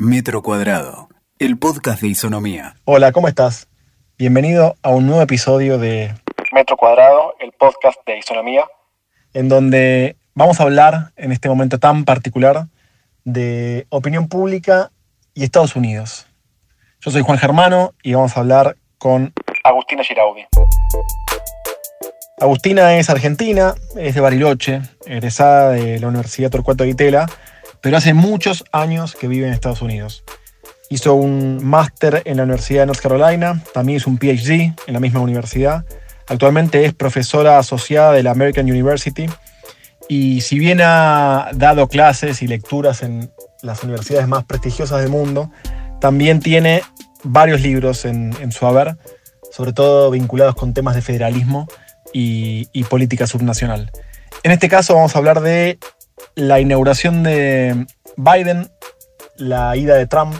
Metro Cuadrado, el podcast de Isonomía. Hola, ¿cómo estás? Bienvenido a un nuevo episodio de Metro Cuadrado, el podcast de Isonomía, en donde vamos a hablar en este momento tan particular de opinión pública y Estados Unidos. Yo soy Juan Germano y vamos a hablar con Agustina Giraudi. Agustina es argentina, es de Bariloche, egresada de la Universidad Torcuato de Itela, pero hace muchos años que vive en Estados Unidos. Hizo un máster en la Universidad de North Carolina, también hizo un PhD en la misma universidad. Actualmente es profesora asociada de la American University y si bien ha dado clases y lecturas en las universidades más prestigiosas del mundo, también tiene varios libros en, su haber, sobre todo vinculados con temas de federalismo y, y política subnacional. En este caso vamos a hablar de la inauguración de Biden, la ida de Trump,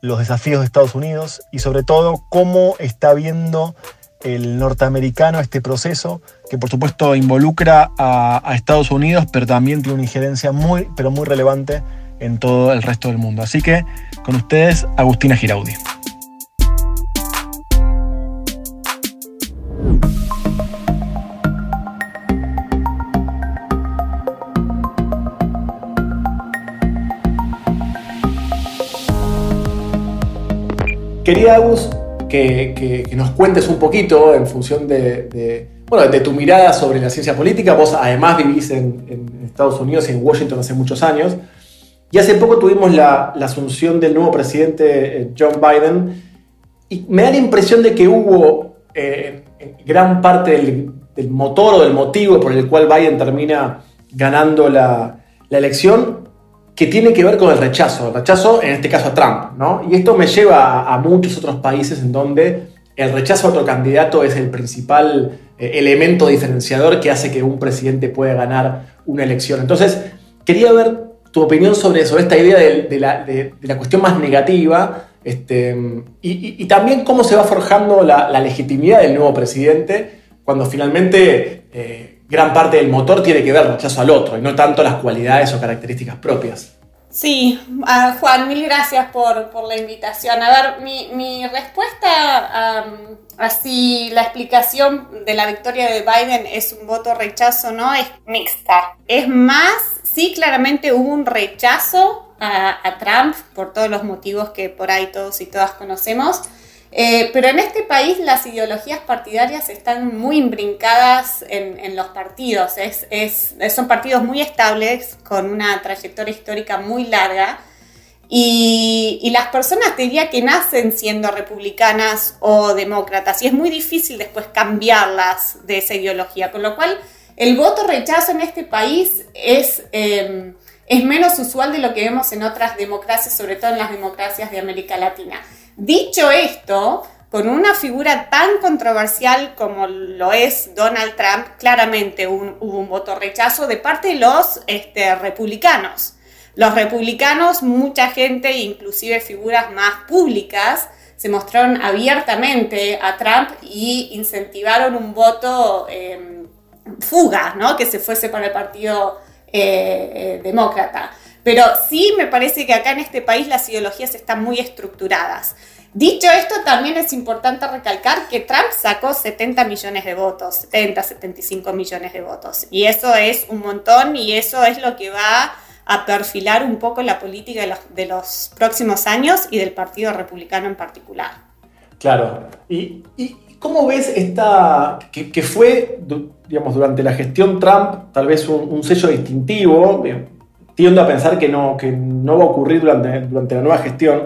los desafíos de Estados Unidos y sobre todo cómo está viendo el norteamericano este proceso, que por supuesto involucra a, Estados Unidos, pero también tiene una injerencia muy, pero muy relevante en todo el resto del mundo. Así que con ustedes, Agustina Giraudi. Quería, Agus, que, nos cuentes un poquito en función de, bueno, de tu mirada sobre la ciencia política. Vos además vivís en, Estados Unidos y en Washington hace muchos años. Y hace poco tuvimos la, asunción del nuevo presidente eh, John Biden. Y me da la impresión de que hubo eh, gran parte del, motor o del motivo por el cual Biden termina ganando la, la elección que tiene que ver con el rechazo, el rechazo en este caso a Trump, ¿no? Y esto me lleva a, muchos otros países en donde el rechazo a otro candidato es el principal eh, elemento diferenciador que hace que un presidente pueda ganar una elección. Entonces, quería ver tu opinión sobre eso, esta idea de, la, cuestión más negativa este, y, también cómo se va forjando la, legitimidad del nuevo presidente cuando finalmente... Eh, gran parte del motor tiene que ver rechazo al otro y no tanto las cualidades o características propias. Sí, uh, Juan, mil gracias por, la invitación. A ver, mi, respuesta, así la explicación de la victoria de Biden es un voto rechazo, ¿no? Es mixta. Es más, sí, claramente hubo un rechazo a, a Trump por todos los motivos que por ahí todos y todas conocemos eh, pero en este país las ideologías partidarias están muy imbrincadas en, los partidos. son partidos muy estables, con una trayectoria histórica muy larga. Y, las personas diría que nacen siendo republicanas o demócratas. Y es muy difícil después cambiarlas de esa ideología. Con lo cual, el voto rechazo en este país es... Em, es menos usual de lo que vemos en otras democracias, sobre todo en las democracias de América Latina. Dicho esto, con una figura tan controversial como lo es Donald Trump, claramente hubo un voto rechazo de parte de los este, republicanos. Los republicanos, mucha gente, inclusive figuras más públicas, se mostraron abiertamente a Trump y incentivaron un voto em, fuga, ¿no? que se fuese para el Partido eh, eh, Demócrata. Pero sí me parece que acá en este país las ideologías están muy estructuradas. Dicho esto, también es importante recalcar que Trump sacó 70 millones de votos, 70, 75 millones de votos. Y eso es un montón y eso es lo que va a perfilar un poco la política de los, próximos años y del Partido Republicano en particular. Claro. ¿Y, cómo ves esta, que, fue, digamos, durante la gestión Trump, tal vez un, sello distintivo? Tiendo a pensar que no, que no va a ocurrir durante, durante la nueva gestión.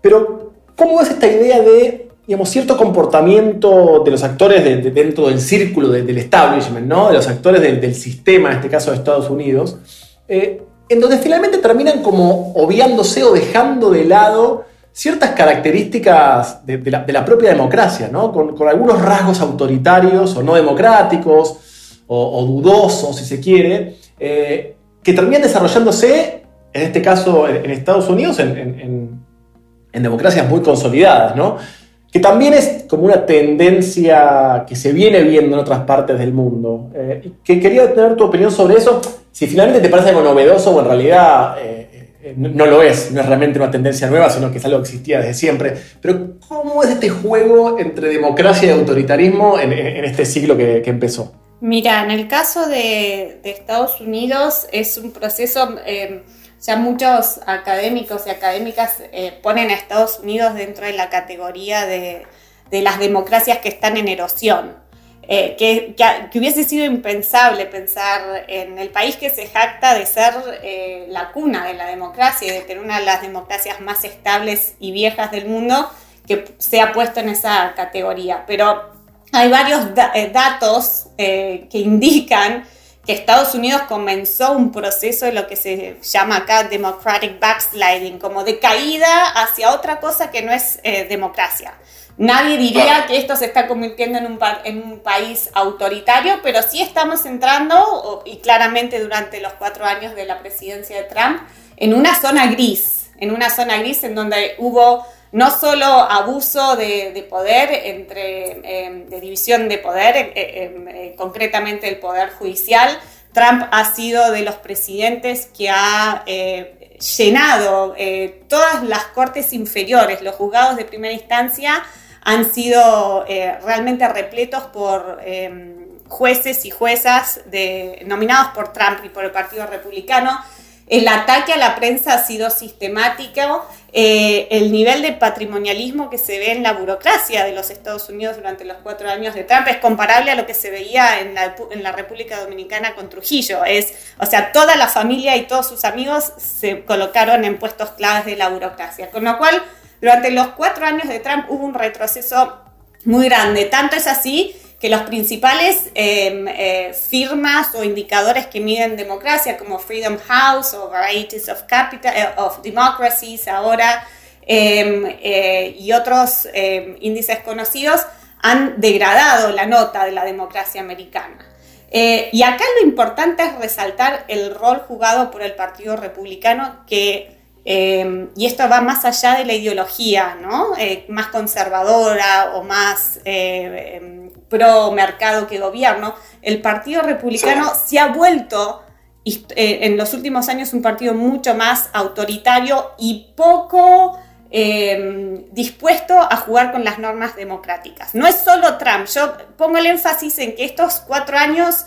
Pero, ¿cómo ves esta idea de digamos, cierto comportamiento de los actores dentro del círculo del establishment, ¿no? de los actores del, sistema, en este caso de Estados Unidos, eh, en donde finalmente terminan como obviándose o dejando de lado ciertas características de, la, propia democracia, ¿no? con, algunos rasgos autoritarios o no democráticos o, dudosos, si se quiere, eh, que terminan desarrollándose, en este caso en Estados Unidos, en, democracias muy consolidadas, ¿no? que también es como una tendencia que se viene viendo en otras partes del mundo. Eh, que quería tener tu opinión sobre eso, si finalmente te parece algo novedoso o en realidad eh, eh, no, lo es, no es realmente una tendencia nueva, sino que es algo que existía desde siempre. Pero ¿cómo es este juego entre democracia y autoritarismo en, este siglo que, empezó? Mira, en el caso de, Estados Unidos es un proceso, eh, ya muchos académicos y académicas eh, ponen a Estados Unidos dentro de la categoría de, las democracias que están en erosión. Eh, que, hubiese sido impensable pensar en el país que se jacta de ser eh, la cuna de la democracia y de tener una de las democracias más estables y viejas del mundo, que se ha puesto en esa categoría. Pero hay varios eh, datos que indican que Estados Unidos comenzó un proceso de lo que se llama acá democratic backsliding, como de caída hacia otra cosa que no es democracia. Nadie diría que esto se está convirtiendo en un, en un país autoritario, pero sí estamos entrando, y claramente durante los cuatro años de la presidencia de Trump, en una zona gris, en una zona gris en donde hubo no solo abuso de, poder, entre, em, de división de poder, eh, em, eh, concretamente el poder judicial, Trump ha sido de los presidentes que ha eh, llenado todas las cortes inferiores, los juzgados de primera instancia, han sido eh, realmente repletos por em, jueces y juezas de, nominados por Trump y por el Partido Republicano. El ataque a la prensa ha sido sistemático. Eh, el nivel de patrimonialismo que se ve en la burocracia de los Estados Unidos durante los cuatro años de Trump es comparable a lo que se veía en la, en la República Dominicana con Trujillo. Es, o sea, toda la familia y todos sus amigos se colocaron en puestos claves de la burocracia. Con lo cual, durante los cuatro años de Trump hubo un retroceso muy grande. Tanto es así que los principales em, eh, firmas o indicadores que miden democracia, como Freedom House o Varieties of, Capital, eh, of Democracies ahora, em, eh, y otros em, índices conocidos, han degradado la nota de la democracia americana. y acá lo importante es resaltar el rol jugado por el Partido Republicano que y esto va más allá de la ideología, ¿no? Más conservadora o más pro mercado que gobierno. El Partido Republicano se ha vuelto eh, en los últimos años un partido mucho más autoritario y poco em, dispuesto a jugar con las normas democráticas. No es solo Trump, yo pongo el énfasis en que estos cuatro años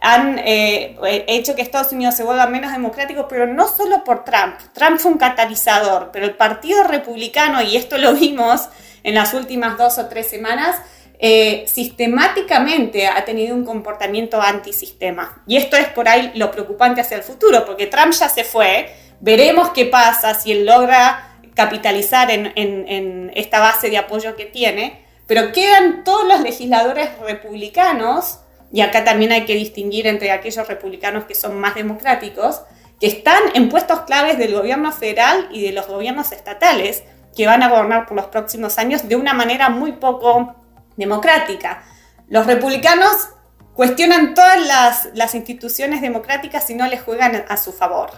han eh, hecho que Estados Unidos se vuelva menos democrático, pero no solo por Trump. Trump fue un catalizador, pero el Partido Republicano, y esto lo vimos en las últimas dos o tres semanas, eh, sistemáticamente ha tenido un comportamiento antisistema. Y esto es por ahí lo preocupante hacia el futuro, porque Trump ya se fue, veremos qué pasa si él logra capitalizar en, en esta base de apoyo que tiene, pero quedan todos los legisladores republicanos y acá también hay que distinguir entre aquellos republicanos que son más democráticos, que están en puestos claves del gobierno federal y de los gobiernos estatales, que van a gobernar por los próximos años de una manera muy poco democrática. Los republicanos cuestionan todas las, instituciones democráticas y no les juegan a su favor.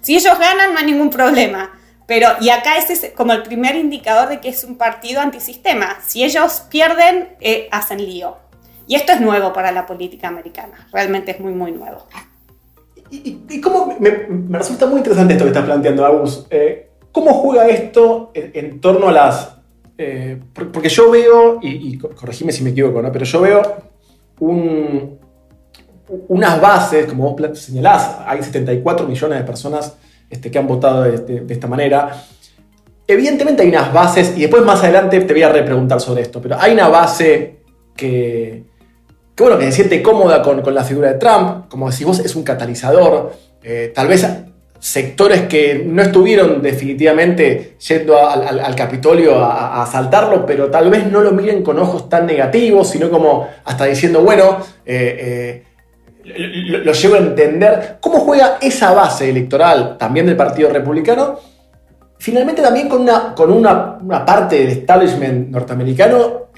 Si ellos ganan, no hay ningún problema. Pero, y acá ese es como el primer indicador de que es un partido antisistema. Si ellos pierden, eh, hacen lío. Y esto es nuevo para la política americana, realmente es muy, muy nuevo. ¿Y, cómo, me, resulta muy interesante esto que estás planteando, Agus, eh, ¿cómo juega esto en, torno a las... Eh, porque yo veo, y, corregime si me equivoco, ¿no? pero yo veo unas bases, como vos señalás, hay 74 millones de personas este, que han votado de, esta manera. Evidentemente hay unas bases, y después más adelante te voy a repreguntar sobre esto, pero hay una base que, que bueno, que se siente cómoda con, la figura de Trump, como decís vos, es un catalizador, eh, tal vez sectores que no estuvieron definitivamente yendo al, Capitolio a, asaltarlo, pero tal vez no lo miren con ojos tan negativos, sino como hasta diciendo, bueno, eh, eh, lo, llevo a entender. ¿Cómo juega esa base electoral también del Partido Republicano? Finalmente también con una, con una, una parte del establishment norteamericano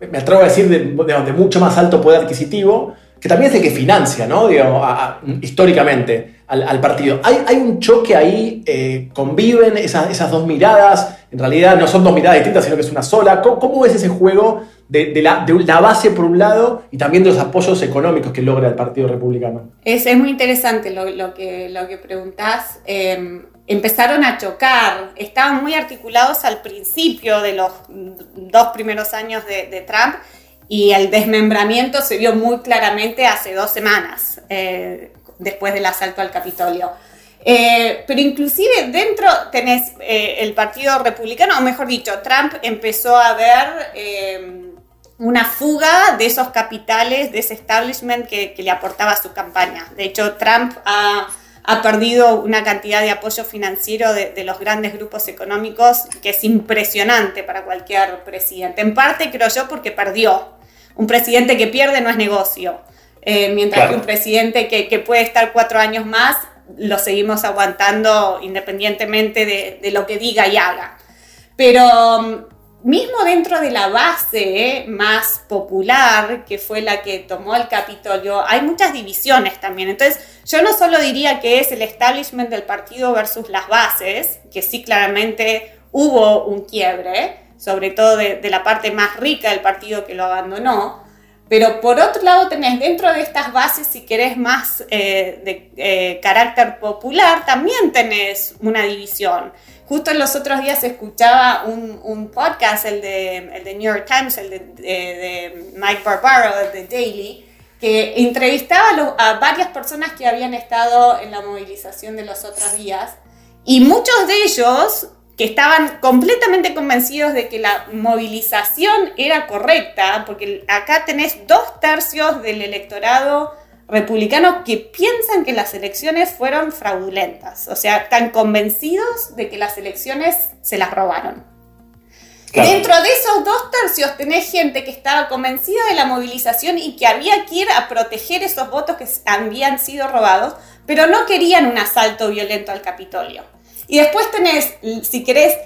me atrevo a decir, de, mucho más alto poder adquisitivo, que también es el que financia, ¿no? históricamente al, partido. Hay, hay, un choque ahí, eh, conviven esas, esas, dos miradas, en realidad no son dos miradas distintas, sino que es una sola. ¿Cómo, es ese juego de, la, la, base por un lado y también de los apoyos económicos que logra el Partido Republicano? Es, es muy interesante lo, lo, que, lo que. Em, empezaron a chocar, estaban muy articulados al principio de los dos primeros años de, Trump y el desmembramiento se vio muy claramente hace dos semanas, eh, después del asalto al Capitolio. Eh, pero inclusive dentro tenés eh, el Partido Republicano, o mejor dicho, Trump empezó a ver una fuga de esos capitales, de ese establishment que, le aportaba su campaña. De hecho, Trump ha, perdido una cantidad de apoyo financiero de, los grandes grupos económicos que es impresionante para cualquier presidente. En parte, creo yo, porque perdió. Un presidente que pierde no es negocio. Eh, mientras que un presidente que, que, puede estar cuatro años más, lo seguimos aguantando independientemente de, de lo que diga y haga. Pero mismo dentro de la base más popular, que fue la que tomó el Capitolio, hay muchas divisiones también. Entonces, yo no solo diría que es el establishment del partido versus las bases, que sí claramente hubo un quiebre, sobre todo de, la parte más rica del partido que lo abandonó, pero por otro lado tenés dentro de estas bases, si querés más eh, de eh, carácter popular, también tenés una división. Justo en los otros días escuchaba un, podcast, el de, el de, New York Times, el de, Mike Barbaro, el de Daily, que entrevistaba a, varias personas que habían estado en la movilización de los otros días y muchos de ellos que estaban completamente convencidos de que la movilización era correcta, porque acá tenés dos tercios del electorado republicanos que piensan que las elecciones fueron fraudulentas, o sea, están convencidos de que las elecciones se las robaron. Dentro de esos dos tercios tenés gente que estaba convencida de la movilización y que había que ir a proteger esos votos que habían sido robados, pero no querían un asalto violento al Capitolio. Y después tenés, si querés,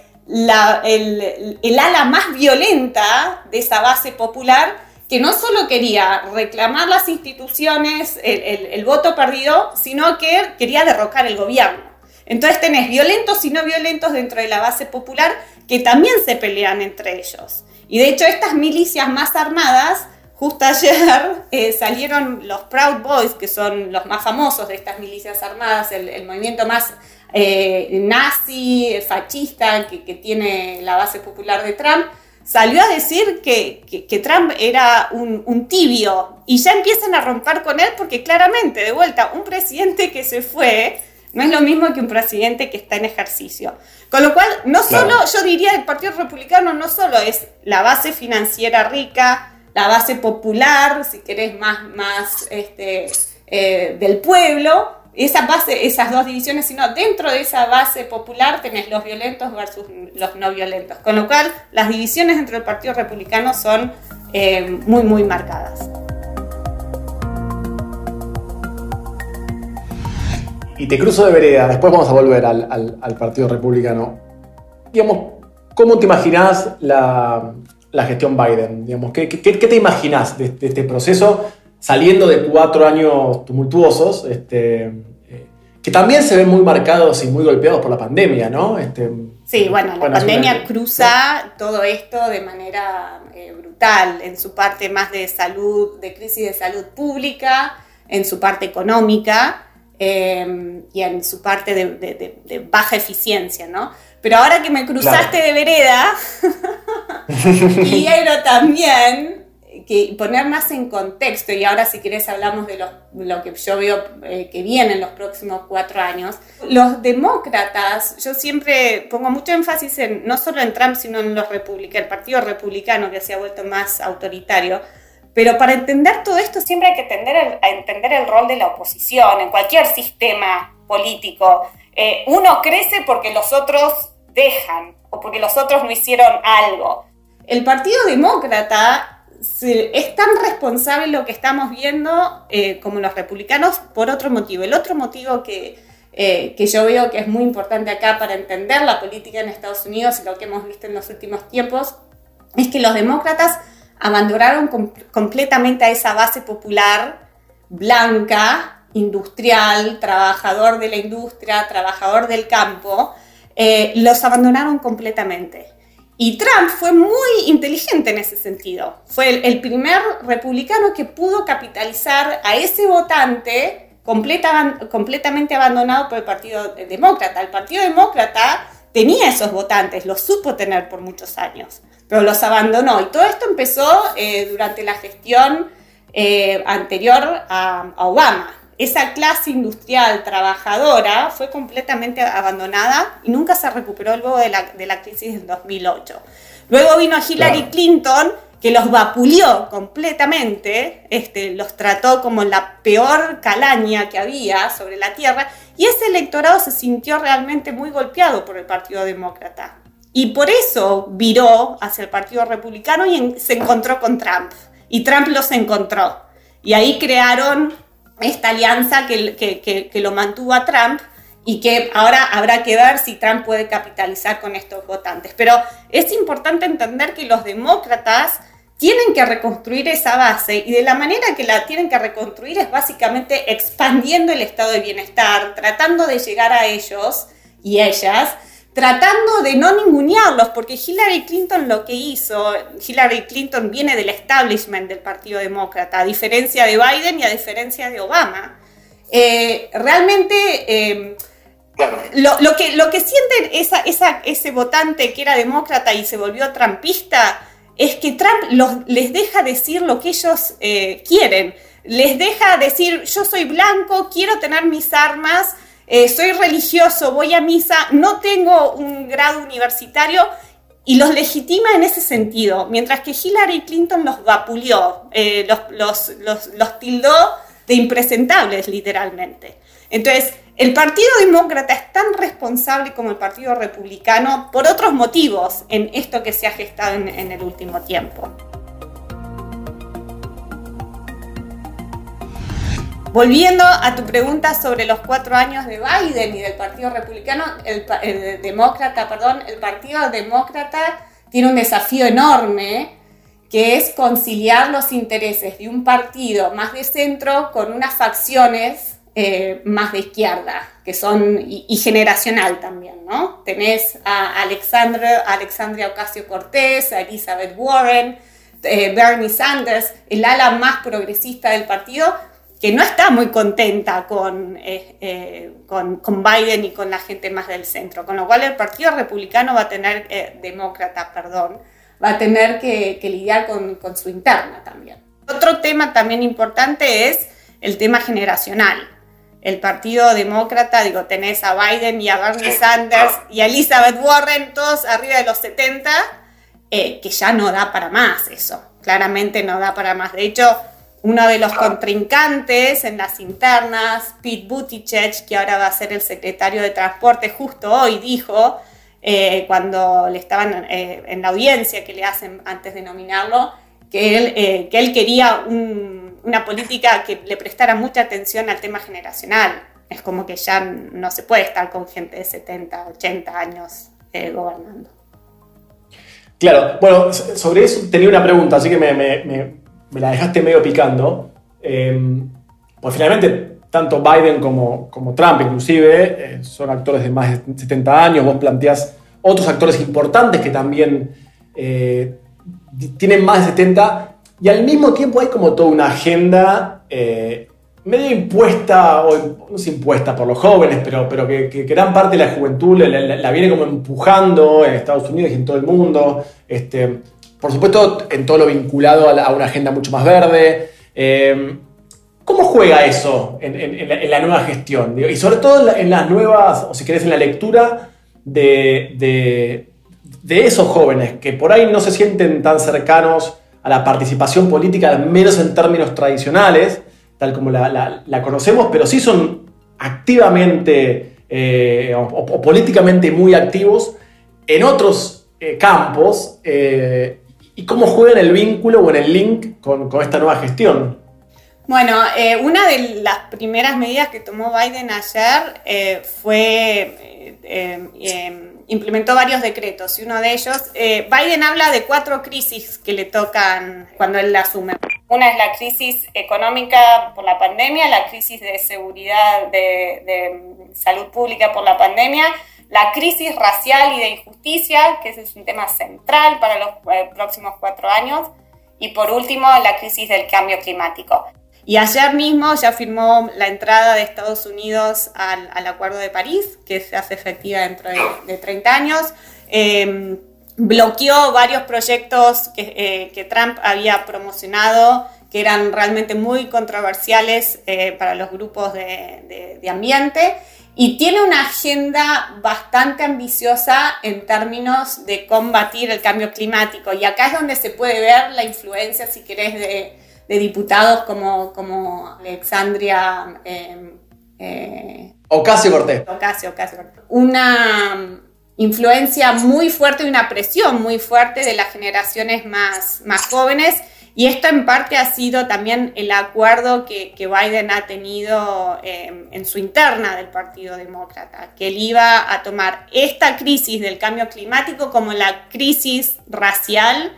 el, el ala más violenta de esa base popular, que no solo quería reclamar las instituciones, el, voto perdido, sino que quería derrocar el gobierno. Entonces tenés violentos y no violentos dentro de la base popular que también se pelean entre ellos. Y de hecho estas milicias más armadas, justo ayer eh, salieron los Proud Boys, que son los más famosos de estas milicias armadas, el, movimiento más eh, nazi, fascista que, que tiene la base popular de Trump, salió a decir que, Trump era un, tibio y ya empiezan a romper con él porque claramente, de vuelta, un presidente que se fue no es lo mismo que un presidente que está en ejercicio. Con lo cual, no solo, yo diría, el Partido Republicano no solo es la base financiera rica, la base popular, si querés, más, más este, eh, del pueblo, esa base, esas dos divisiones, sino dentro de esa base popular tenés los violentos versus los no violentos. Con lo cual, las divisiones entre el Partido Republicano son eh, muy, muy marcadas. Y te cruzo de vereda, después vamos a volver al, Partido Republicano. Digamos, ¿cómo te imaginas la, gestión Biden? Digamos, ¿qué, te imaginas de este proceso? Saliendo de cuatro años tumultuosos, este, eh, que también se ven muy marcados y muy golpeados por la pandemia, ¿no? Este, sí, bueno, la pandemia cruza todo esto de manera eh, brutal, en su parte más de salud, de crisis de salud pública, en su parte económica eh, y en su parte de, baja eficiencia, ¿no? Pero ahora que me cruzaste de vereda, quiero también que poner más en contexto, y ahora si querés hablamos de lo, que yo veo eh, que viene en los próximos cuatro años, los demócratas, yo siempre pongo mucho énfasis en, no solo en Trump, sino en los republicanos, el Partido Republicano que se ha vuelto más autoritario, pero para entender todo esto siempre hay que entender a entender el rol de la oposición en cualquier sistema político. Eh, uno crece porque los otros dejan o porque los otros no hicieron algo. El Partido Demócrata es tan responsable lo que estamos viendo eh, como los republicanos por otro motivo. El otro motivo que, eh, que yo veo que es muy importante acá para entender la política en Estados Unidos y lo que hemos visto en los últimos tiempos es que los demócratas abandonaron completamente a esa base popular blanca, industrial, trabajador de la industria, trabajador del campo, eh, los abandonaron completamente. Y Trump fue muy inteligente en ese sentido. Fue el, primer republicano que pudo capitalizar a ese votante completamente abandonado por el Partido Demócrata. El Partido Demócrata tenía esos votantes, los supo tener por muchos años, pero los abandonó. Y todo esto empezó eh, durante la gestión eh, anterior a, Obama. Esa clase industrial trabajadora fue completamente abandonada y nunca se recuperó luego de la, de la crisis del 2008. Luego vino Hillary Clinton que los vapuleó completamente, este, los trató como la peor calaña que había sobre la tierra, y ese electorado se sintió realmente muy golpeado por el Partido Demócrata. Y por eso viró hacia el Partido Republicano y se encontró con Trump. Y Trump los encontró. Y ahí crearon esta alianza que, que, que lo mantuvo a Trump y que ahora habrá que ver si Trump puede capitalizar con estos votantes. Pero es importante entender que los demócratas tienen que reconstruir esa base y de la manera que la tienen que reconstruir es básicamente expandiendo el estado de bienestar, tratando de llegar a ellos y ellas, tratando de no ningunearlos, porque Hillary Clinton lo que hizo, Hillary Clinton viene del establishment del Partido Demócrata, a diferencia de Biden y a diferencia de Obama. Eh, realmente... Eh, lo, que, lo que sienten esa, ese votante que era demócrata y se volvió trampista es que Trump les deja decir lo que ellos eh, quieren. Les deja decir, yo soy blanco, quiero tener mis armas, eh, soy religioso, voy a misa, no tengo un grado universitario y los legitima en ese sentido, mientras que Hillary Clinton los vapuleó, eh, los, los tildó de impresentables literalmente. Entonces, el Partido Demócrata es tan responsable como el Partido Republicano por otros motivos en esto que se ha gestado en, el último tiempo. Volviendo a tu pregunta sobre los cuatro años de Biden y del Partido Republicano, el, Demócrata, perdón, el Partido Demócrata tiene un desafío enorme que es conciliar los intereses de un partido más de centro con unas facciones eh, más de izquierda, que son, y, generacional también, ¿no? Tenés a Alexandra, Alexandria Ocasio-Cortez, a Elizabeth Warren, eh, Bernie Sanders, el ala más progresista del partido, que no está muy contenta con, eh, con, con, Biden y con la gente más del centro, con lo cual el Partido Republicano va a tener, demócrata, perdón, va a tener que, que lidiar con, con su interna también. Otro tema también importante es el tema generacional el Partido Demócrata, digo, tenés a Biden y a Bernie Sanders y a Elizabeth Warren, todos arriba de los 70, eh, que ya no da para más eso, claramente no da para más. De hecho, uno de los contrincantes en las internas, Pete Buttigieg, que ahora va a ser el secretario de Transporte, justo hoy dijo, eh, cuando le estaban eh, en la audiencia que le hacen antes de nominarlo, que él, que él quería un una política que le prestara mucha atención al tema generacional. Es como que ya no se puede estar con gente de 70, 80 años eh, gobernando. Claro, bueno, sobre eso tenía una pregunta, así que me, la dejaste medio picando. Em, pues finalmente, tanto Biden como, como Trump, inclusive, eh, son actores de más de 70 años. Vos planteás otros actores importantes que también eh, tienen más de 70 y al mismo tiempo hay como toda una agenda eh, medio impuesta, o no es impuesta por los jóvenes, pero, pero que, gran parte de la juventud la, viene como empujando en Estados Unidos y en todo el mundo. Este, por supuesto, en todo lo vinculado a, una agenda mucho más verde. Eh, ¿Cómo juega eso en, la, nueva gestión? Y sobre todo en, las nuevas, o si querés, en la lectura de, de, esos jóvenes que por ahí no se sienten tan cercanos a la participación política, menos en términos tradicionales, tal como la, conocemos, pero sí son activamente eh, o, políticamente muy activos en otros eh, campos eh, y cómo juegan el vínculo o en el link con, con esta nueva gestión. Bueno, una de las primeras medidas que tomó Biden ayer fue implementó varios decretos y uno de ellos, eh, Biden habla de cuatro crisis que le tocan cuando él la asume. Una es la crisis económica por la pandemia, la crisis de seguridad, de, salud pública por la pandemia, la crisis racial y de injusticia, que ese es un tema central para los eh, próximos cuatro años, y por último la crisis del cambio climático. Y ayer mismo ya firmó la entrada de Estados Unidos al, Acuerdo de París, que se hace efectiva dentro de, 30 años. Em, bloqueó varios proyectos que, eh, Trump había promocionado que eran realmente muy controversiales eh, para los grupos de, de ambiente y tiene una agenda bastante ambiciosa en términos de combatir el cambio climático. Y acá es donde se puede ver la influencia, si querés, de, diputados como, como Alexandria. Eh, eh, Ocasio Cortés. Ocasio, Ocasio Cortés. Una influencia muy fuerte y una presión muy fuerte de las generaciones más, más jóvenes y esto en parte ha sido también el acuerdo que, Biden ha tenido em, en su interna del Partido Demócrata, que él iba a tomar esta crisis del cambio climático como la crisis racial,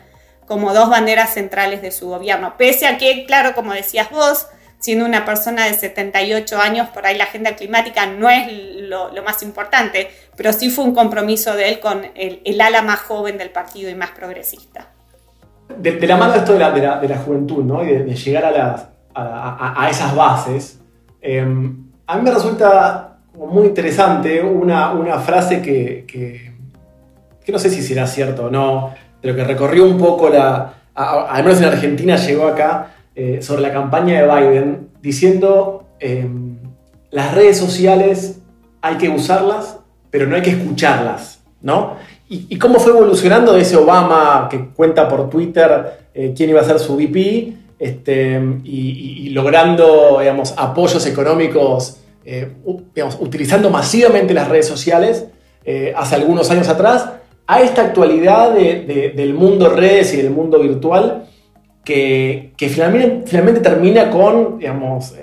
como dos banderas centrales de su gobierno. Pese a que, claro, como decías vos, siendo una persona de 78 años, por ahí la agenda climática no es lo, más importante, pero sí fue un compromiso de él con el, el ala más joven del partido y más progresista de, la mano de esto de la, juventud, ¿no? Y de, llegar a, las, a, esas bases, em, a mí me resulta muy interesante una, una frase que, que, no sé si será cierto o no, pero que recorrió un poco la, al menos en Argentina llegó acá, eh, sobre la campaña de Biden, diciendo em, las redes sociales hay que usarlas, pero no hay que escucharlas, ¿no? ¿Y, cómo fue evolucionando de ese Obama que cuenta por Twitter eh, quién iba a ser su VP este, y, logrando digamos, apoyos económicos, eh, utilizando masivamente las redes sociales eh, hace algunos años atrás, a esta actualidad del mundo redes y del mundo virtual que, finalmente, finalmente, termina con digamos,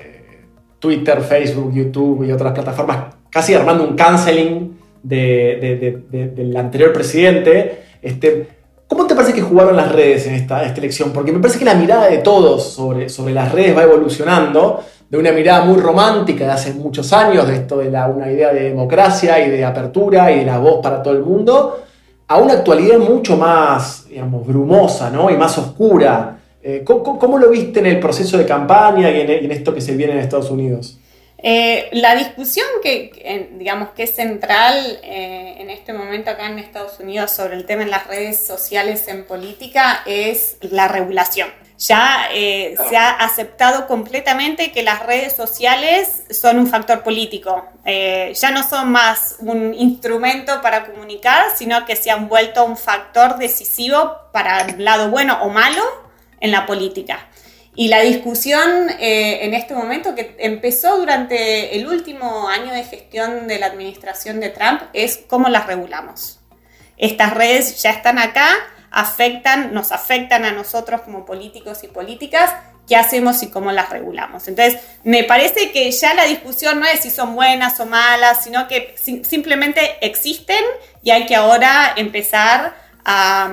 Twitter, Facebook, YouTube y otras plataformas casi armando un canceling del anterior presidente. Este, ¿Cómo te parece que jugaron las redes en esta, elección? Porque me parece que la mirada de todos sobre, sobre las redes va evolucionando de una mirada muy romántica de hace muchos años, de esto de la, una idea de democracia y de apertura y de la voz para todo el mundo, a una actualidad mucho más, digamos, brumosa ¿no? y más oscura. Eh, ¿cómo, lo viste en el proceso de campaña y en esto que se viene en Estados Unidos? Eh, la discusión que, digamos, que es central eh, en este momento acá en Estados Unidos sobre el tema en las redes sociales en política es la regulación. Ya eh, se ha aceptado completamente que las redes sociales son un factor político. ya no son más un instrumento para comunicar, sino que se han vuelto un factor decisivo para el lado bueno o malo en la política. Y la discusión eh, en este momento, que empezó durante el último año de gestión de la administración de Trump, es cómo las regulamos. Estas redes ya están acá, afectan, nos afectan a nosotros como políticos y políticas, qué hacemos y cómo las regulamos. Entonces, me parece que ya la discusión no es si son buenas o malas, sino que simplemente existen y hay que ahora empezar a,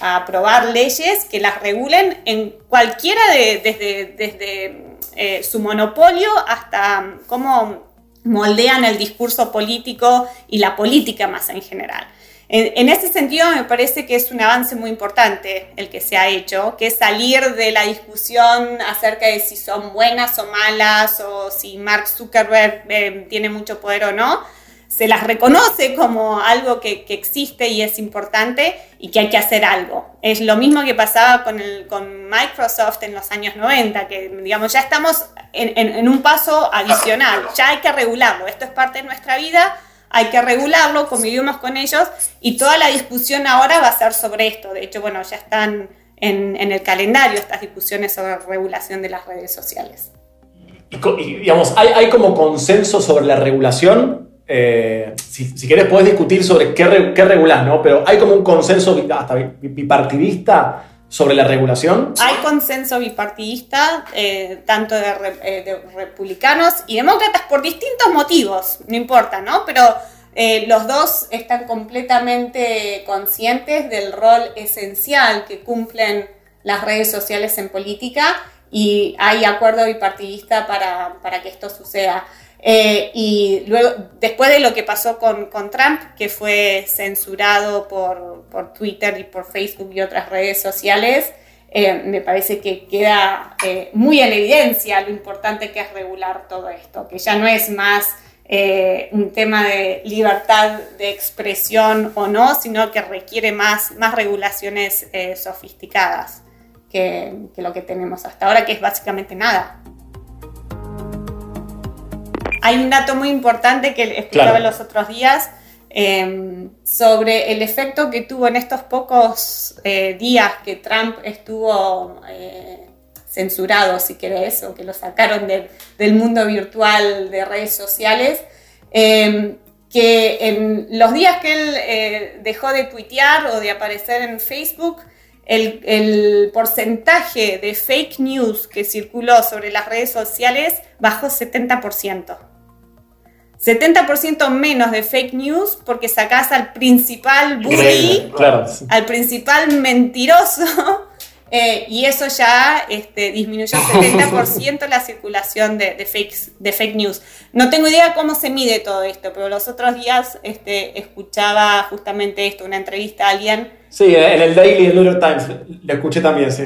aprobar leyes que las regulen en cualquiera de, desde, desde eh, su monopolio hasta cómo moldean el discurso político y la política más en general. En, ese sentido, me parece que es un avance muy importante el que se ha hecho, que es salir de la discusión acerca de si son buenas o malas o si Mark Zuckerberg eh, tiene mucho poder o no, se las reconoce como algo que, existe y es importante y que hay que hacer algo. Es lo mismo que pasaba con, el, con Microsoft en los años 90, que digamos ya estamos en, un paso adicional, ya hay que regularlo, esto es parte de nuestra vida, hay que regularlo, convivimos con ellos y toda la discusión ahora va a ser sobre esto. De hecho, bueno, ya están en, el calendario estas discusiones sobre regulación de las redes sociales. Y, digamos, ¿hay, ¿hay como consenso sobre la regulación? Eh, si, si querés podés discutir sobre qué, qué regular, ¿no? Pero hay como un consenso hasta bipartidista sobre la regulación. Hay consenso bipartidista, eh, tanto eh, de, republicanos y demócratas, por distintos motivos, no importa, ¿no? Pero los dos están completamente conscientes del rol esencial que cumplen las redes sociales en política y hay acuerdo bipartidista para, para que esto suceda. Eh, y luego, después de lo que pasó con, con Trump, que fue censurado por, por, Twitter y por Facebook y otras redes sociales, eh, me parece que queda eh, muy en evidencia lo importante que es regular todo esto, que ya no es más eh, un tema de libertad de expresión o no, sino que requiere más, más regulaciones sofisticadas que, lo que tenemos hasta ahora, que es básicamente nada. Hay un dato muy importante que explicaba los otros días, Em, sobre el efecto que tuvo en estos pocos eh, días que Trump estuvo eh, censurado, si querés, o que lo sacaron del mundo virtual de redes sociales, em, que en los días que él eh, dejó de tuitear o de aparecer en Facebook, el, el, porcentaje de fake news que circuló sobre las redes sociales bajó 70%. 70% menos de fake news porque sacás al principal bully, al principal mentiroso, eh, y eso ya este, disminuyó 70% la circulación de, de, fakes, de fake news. No tengo idea cómo se mide todo esto, pero los otros días este, escuchaba justamente esto, una entrevista a alguien. Sí, en el Daily New York Times, lo escuché también, sí.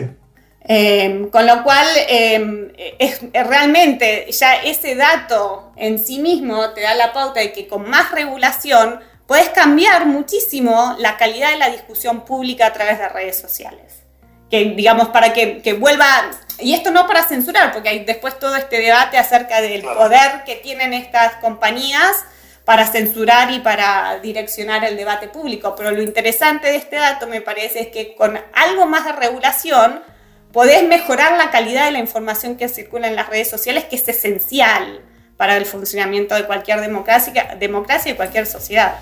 Em, con lo cual, em, es, realmente ya ese dato en sí mismo te da la pauta de que con más regulación puedes cambiar muchísimo la calidad de la discusión pública a través de redes sociales. Que digamos, para que, que vuelva, y esto no para censurar, porque hay después todo este debate acerca del poder que tienen estas compañías para censurar y para direccionar el debate público. Pero lo interesante de este dato me parece es que con algo más de regulación, podés mejorar la calidad de la información que circula en las redes sociales, que es esencial para el funcionamiento de cualquier democracia, y cualquier sociedad.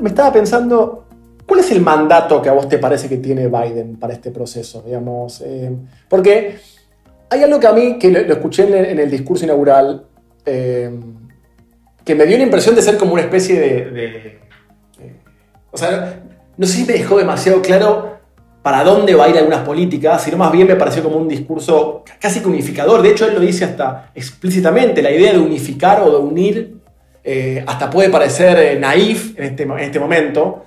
me estaba pensando, ¿cuál es el mandato que a vos te parece que tiene Biden para este proceso? Digamos, eh, porque hay algo que a mí, que lo, escuché en el, discurso inaugural, eh, que me dio la impresión de ser como una especie de, de o sea, no sé si me dejó demasiado claro para dónde va a ir algunas políticas, sino más bien me pareció como un discurso casi que unificador. De hecho, él lo dice hasta explícitamente, la idea de unificar o de unir eh, hasta puede parecer eh, naif en este, este momento,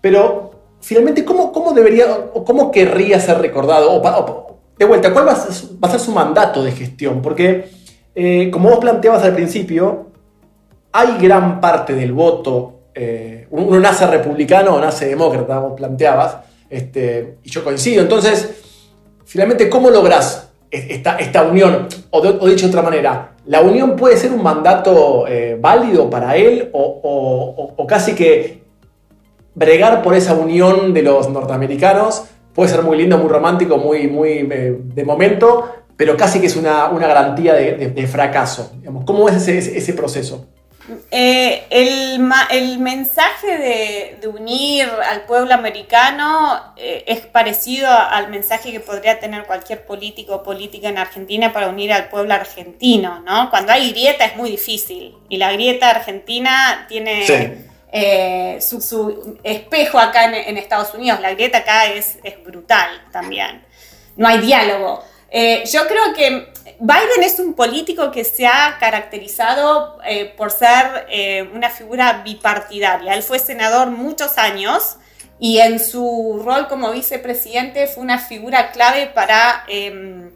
pero finalmente, ¿cómo, cómo debería o cómo querría ser recordado? O, de vuelta, ¿cuál va a, ser, su mandato de gestión? Porque, eh, como vos planteabas al principio, hay gran parte del voto eh, uno nace republicano o nace demócrata, vos planteabas, este, y yo coincido. Entonces, finalmente, ¿cómo logras esta, esta unión? O, dicho de otra manera, ¿la unión puede ser un mandato eh, válido para él o, casi que bregar por esa unión de los norteamericanos puede ser muy lindo, muy romántico, muy, muy eh, de momento, pero casi que es una, garantía de, fracaso. ¿Cómo es ese proceso? Eh, el, mensaje de, unir al pueblo americano eh, es parecido al mensaje que podría tener cualquier político o política en Argentina para unir al pueblo argentino, ¿no? Cuando hay grieta es muy difícil y la grieta argentina tiene eh, su, espejo acá en, Estados Unidos, la grieta acá es, es brutal también, no hay diálogo. yo creo que Biden es un político que se ha caracterizado eh, por ser eh, una figura bipartidaria. Él fue senador muchos años y en su rol como vicepresidente fue una figura clave para em,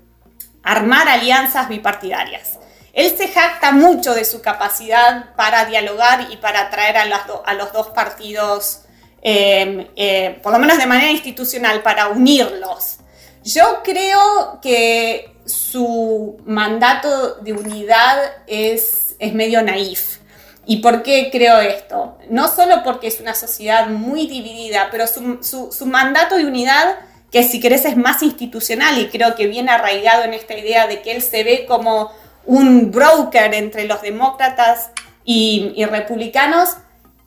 armar alianzas bipartidarias. Él se jacta mucho de su capacidad para dialogar y para atraer a, los dos partidos, em, eh, por lo menos de manera institucional, para unirlos. Yo creo que su mandato de unidad es, es medio naif. ¿Y por qué creo esto? No solo porque es una sociedad muy dividida, pero su, mandato de unidad, que si querés es más institucional y creo que viene arraigado en esta idea de que él se ve como un broker entre los demócratas y republicanos,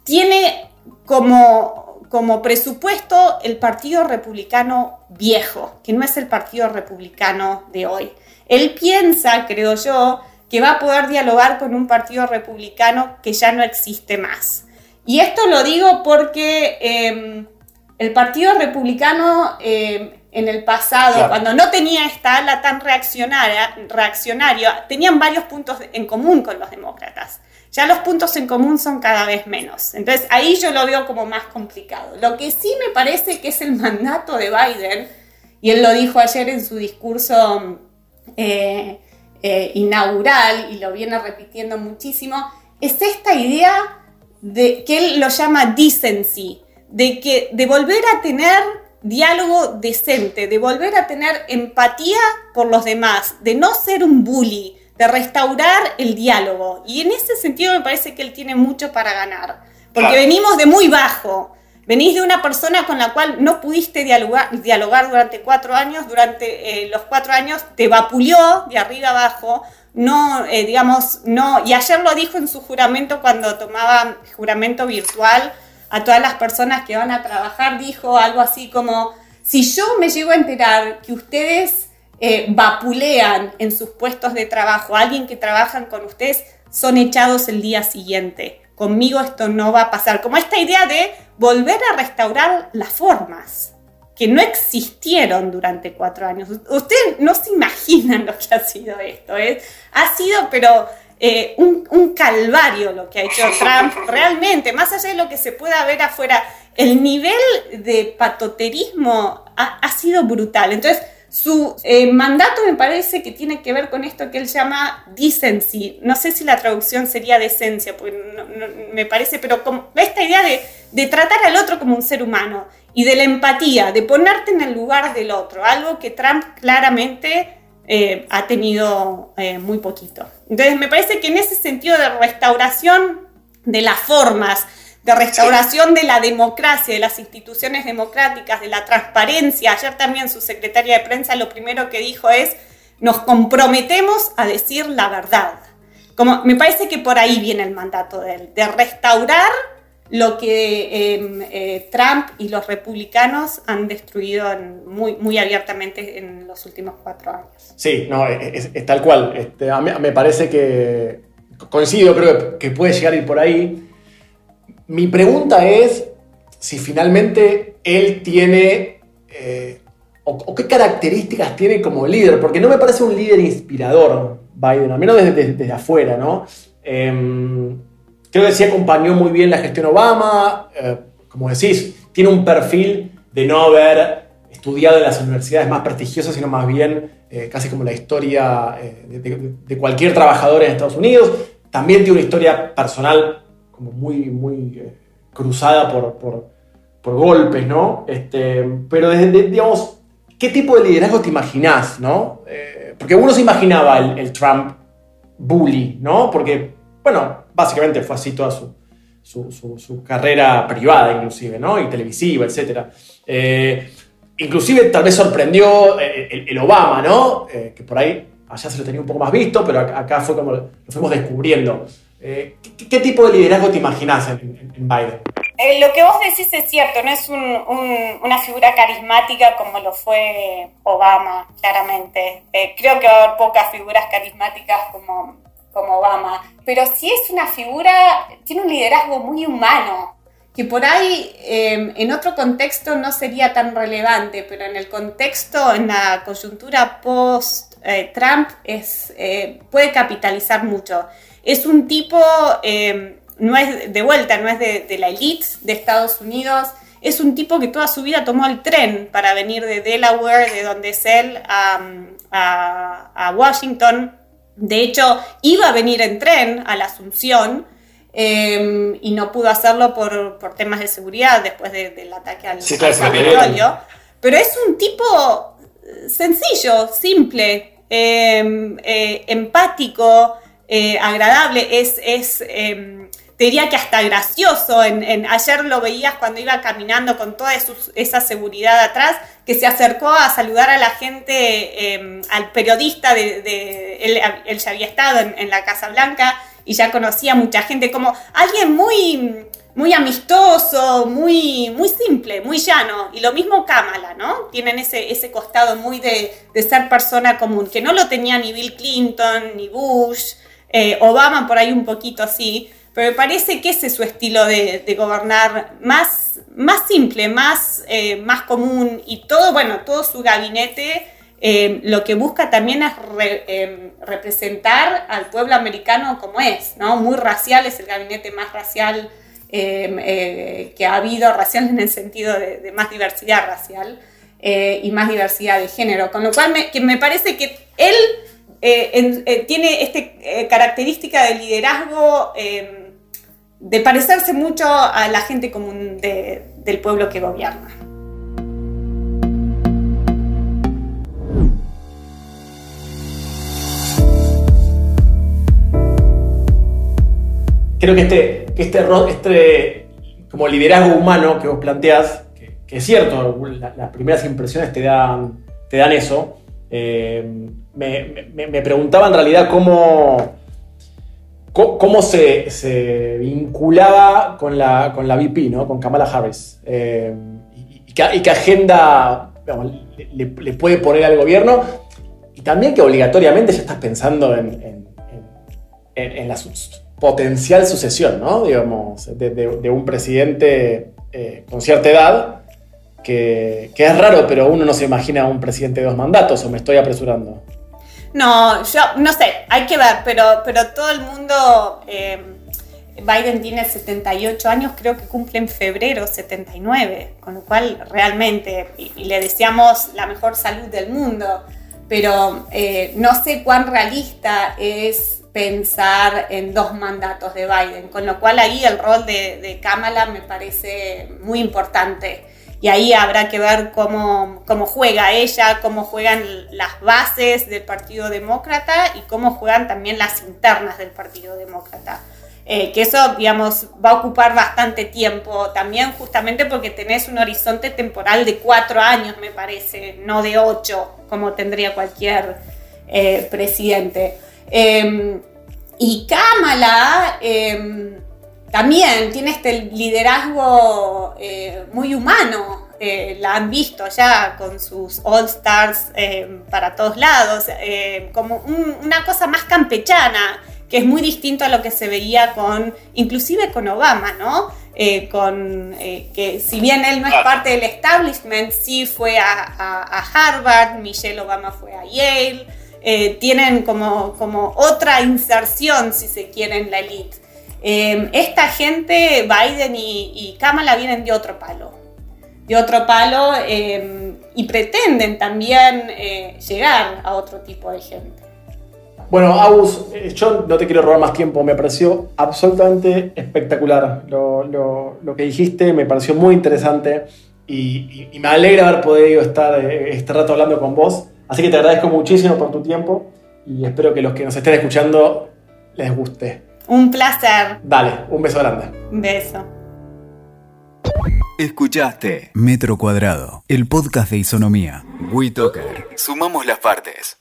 tiene como como presupuesto el Partido Republicano viejo, que no es el Partido Republicano de hoy. Él piensa, creo yo, que va a poder dialogar con un Partido Republicano que ya no existe más. Y esto lo digo porque em, el Partido Republicano em, en el pasado, cuando no tenía esta ala tan reaccionaria, reaccionaria, tenían varios puntos en común con los demócratas ya los puntos en común son cada vez menos. Entonces ahí yo lo veo como más complicado. Lo que sí me parece que es el mandato de Biden, y él lo dijo ayer en su discurso eh, eh, inaugural y lo viene repitiendo muchísimo, es esta idea de que él lo llama decency, de que de volver a tener diálogo decente, de volver a tener empatía por los demás, de no ser un bully, de restaurar el diálogo. Y en ese sentido me parece que él tiene mucho para ganar, porque venimos de muy bajo. Venís de una persona con la cual no pudiste dialogar, dialogar durante cuatro años, durante eh, los cuatro años te vapuleó de arriba abajo, no, eh, digamos, no, y ayer lo dijo en su juramento cuando tomaba juramento virtual a todas las personas que van a trabajar, dijo algo así como, si yo me llego a enterar que ustedes eh, vapulean en sus puestos de trabajo a alguien que trabajan con ustedes, son echados el día siguiente. Conmigo esto no va a pasar. Como esta idea de volver a restaurar las formas que no existieron durante cuatro años. Ustedes no se imaginan lo que ha sido esto. ¿eh? Ha sido, pero eh, un, calvario lo que ha hecho Trump, realmente, más allá de lo que se pueda ver afuera, el nivel de patoterismo ha, sido brutal. Entonces, su eh, mandato me parece que tiene que ver con esto que él llama decency. No sé si la traducción sería decencia, porque me parece, pero esta idea de, de tratar al otro como un ser humano y de la empatía, de ponerte en el lugar del otro, algo que Trump claramente eh, ha tenido eh, muy poquito. Entonces me parece que en ese sentido de restauración de las formas, de restauración de la democracia, de las instituciones democráticas, de la transparencia, ayer también su secretaria de prensa lo primero que dijo es, nos comprometemos a decir la verdad. Como, me parece que por ahí viene el mandato de él, de restaurar lo que em, eh, Trump y los republicanos han destruido muy, muy abiertamente en los últimos cuatro años. Sí, no, es, tal cual. Este, a mí, me parece que coincido, creo que puede llegar a ir por ahí. Mi pregunta es si finalmente él tiene, eh, o, qué características tiene como líder, porque no me parece un líder inspirador Biden, al menos desde, desde, afuera, ¿no? Em, Creo que sí acompañó muy bien la gestión Obama, eh, como decís, tiene un perfil de no haber estudiado en las universidades más prestigiosas, sino más bien eh, casi como la historia eh, de, cualquier trabajador en Estados Unidos. También tiene una historia personal como muy, muy cruzada por, por, golpes, ¿no? Este, pero desde, digamos, ¿qué tipo de liderazgo te imaginás, no? porque uno se imaginaba el, Trump bully, ¿no? Porque, bueno, básicamente fue así toda su, su, carrera privada inclusive, ¿no? Y televisiva, etc. Eh, inclusive tal vez sorprendió eh, el, Obama, ¿no? Eh, que por ahí allá se lo tenía un poco más visto, pero acá fue como lo fuimos descubriendo. ¿Qué, tipo de liderazgo te imaginas en, Biden? lo que vos decís es cierto, no es una figura carismática como lo fue Obama, claramente. creo que va a haber pocas figuras carismáticas como, como Obama, pero sí es una figura, tiene un liderazgo muy humano, que por ahí em, en otro contexto no sería tan relevante, pero en el contexto, en la coyuntura post-Trump, es eh, puede capitalizar mucho. Es un tipo, em, no es de vuelta, no es de, la elite de Estados Unidos, es un tipo que toda su vida tomó el tren para venir de Delaware, de donde es él, a Washington. De hecho, iba a venir en tren a la Asunción em, y no pudo hacerlo por, temas de seguridad después del ataque al, sí, Pero es un tipo eh, sencillo, simple, em, eh, empático, eh, agradable, es, es em, te diría que hasta gracioso. En, ayer lo veías cuando iba caminando con toda esa seguridad atrás, que se acercó a saludar a la gente, em, al periodista, de, él, ya había estado en, la Casa Blanca y ya conocía a mucha gente, como alguien muy, muy amistoso, muy, muy simple, muy llano. Y lo mismo Kamala, ¿no? Tienen ese, ese costado muy de, ser persona común, que no lo tenía ni Bill Clinton, ni Bush, eh, Obama por ahí un poquito así pero me parece que ese es su estilo de, gobernar más, más simple, más, eh, más común y todo, bueno, todo su gabinete eh, lo que busca también es em, representar al pueblo americano como es, ¿no? Muy racial, es el gabinete más racial em, que ha habido, racial en el sentido de, más diversidad racial y más diversidad de género, con lo cual que me parece que él tiene esta característica de liderazgo de parecerse mucho a la gente común del pueblo que gobierna. creo que este, este, este como liderazgo humano que vos planteás, que, es cierto, las primeras impresiones te dan, te dan eso, me, preguntaba en realidad cómo, cómo, se, vinculaba con la, con la VP, ¿no? con Kamala Harris, eh, y, qué, agenda le, puede poner al gobierno, y también que obligatoriamente ya estás pensando en, en, las potencial sucesión, ¿no? Digamos, de, un presidente eh, con cierta edad, que, es raro, pero uno no se imagina un presidente de dos mandatos, o me estoy apresurando. No, yo no sé, hay que ver, pero, pero todo el mundo, eh, Biden tiene 78 años, creo que cumple en febrero 79, con lo cual realmente, y, le deseamos la mejor salud del mundo, pero eh, no sé cuán realista es pensar en dos mandatos de Biden, con lo cual ahí el rol de, Kamala me parece muy importante. Y ahí habrá que ver cómo, cómo, juega ella, cómo juegan las bases del Partido Demócrata y cómo juegan también las internas del Partido Demócrata. Eh, que eso, digamos, va a ocupar bastante tiempo también justamente porque tenés un horizonte temporal de cuatro años, me parece, no de ocho, como tendría cualquier eh, presidente. Em, y Kamala em, también tiene este liderazgo eh, muy humano. Eh, la han visto ya con sus All Stars em, para todos lados, como una cosa más campechana, que es muy distinto a lo que se veía con, inclusive con Obama, ¿no? Eh, con, que si bien él no es parte del establishment, sí fue a, a Harvard, Michelle Obama fue a Yale, eh, tienen como, como otra inserción, si se quiere, en la elite. Em, esta gente, Biden y, Kamala, vienen de otro palo. De otro palo em, y pretenden también eh, llegar a otro tipo de gente. Bueno, Agus, eh, yo no te quiero robar más tiempo, me pareció absolutamente espectacular lo, que dijiste, me pareció muy interesante y, y me alegra haber podido estar este rato hablando con vos. Así que te agradezco muchísimo por tu tiempo y espero que los que nos estén escuchando les guste. Un placer. Dale, un beso grande. Un beso. Escuchaste Metro Cuadrado, el podcast de Isonomía. WeToker. Sumamos las partes.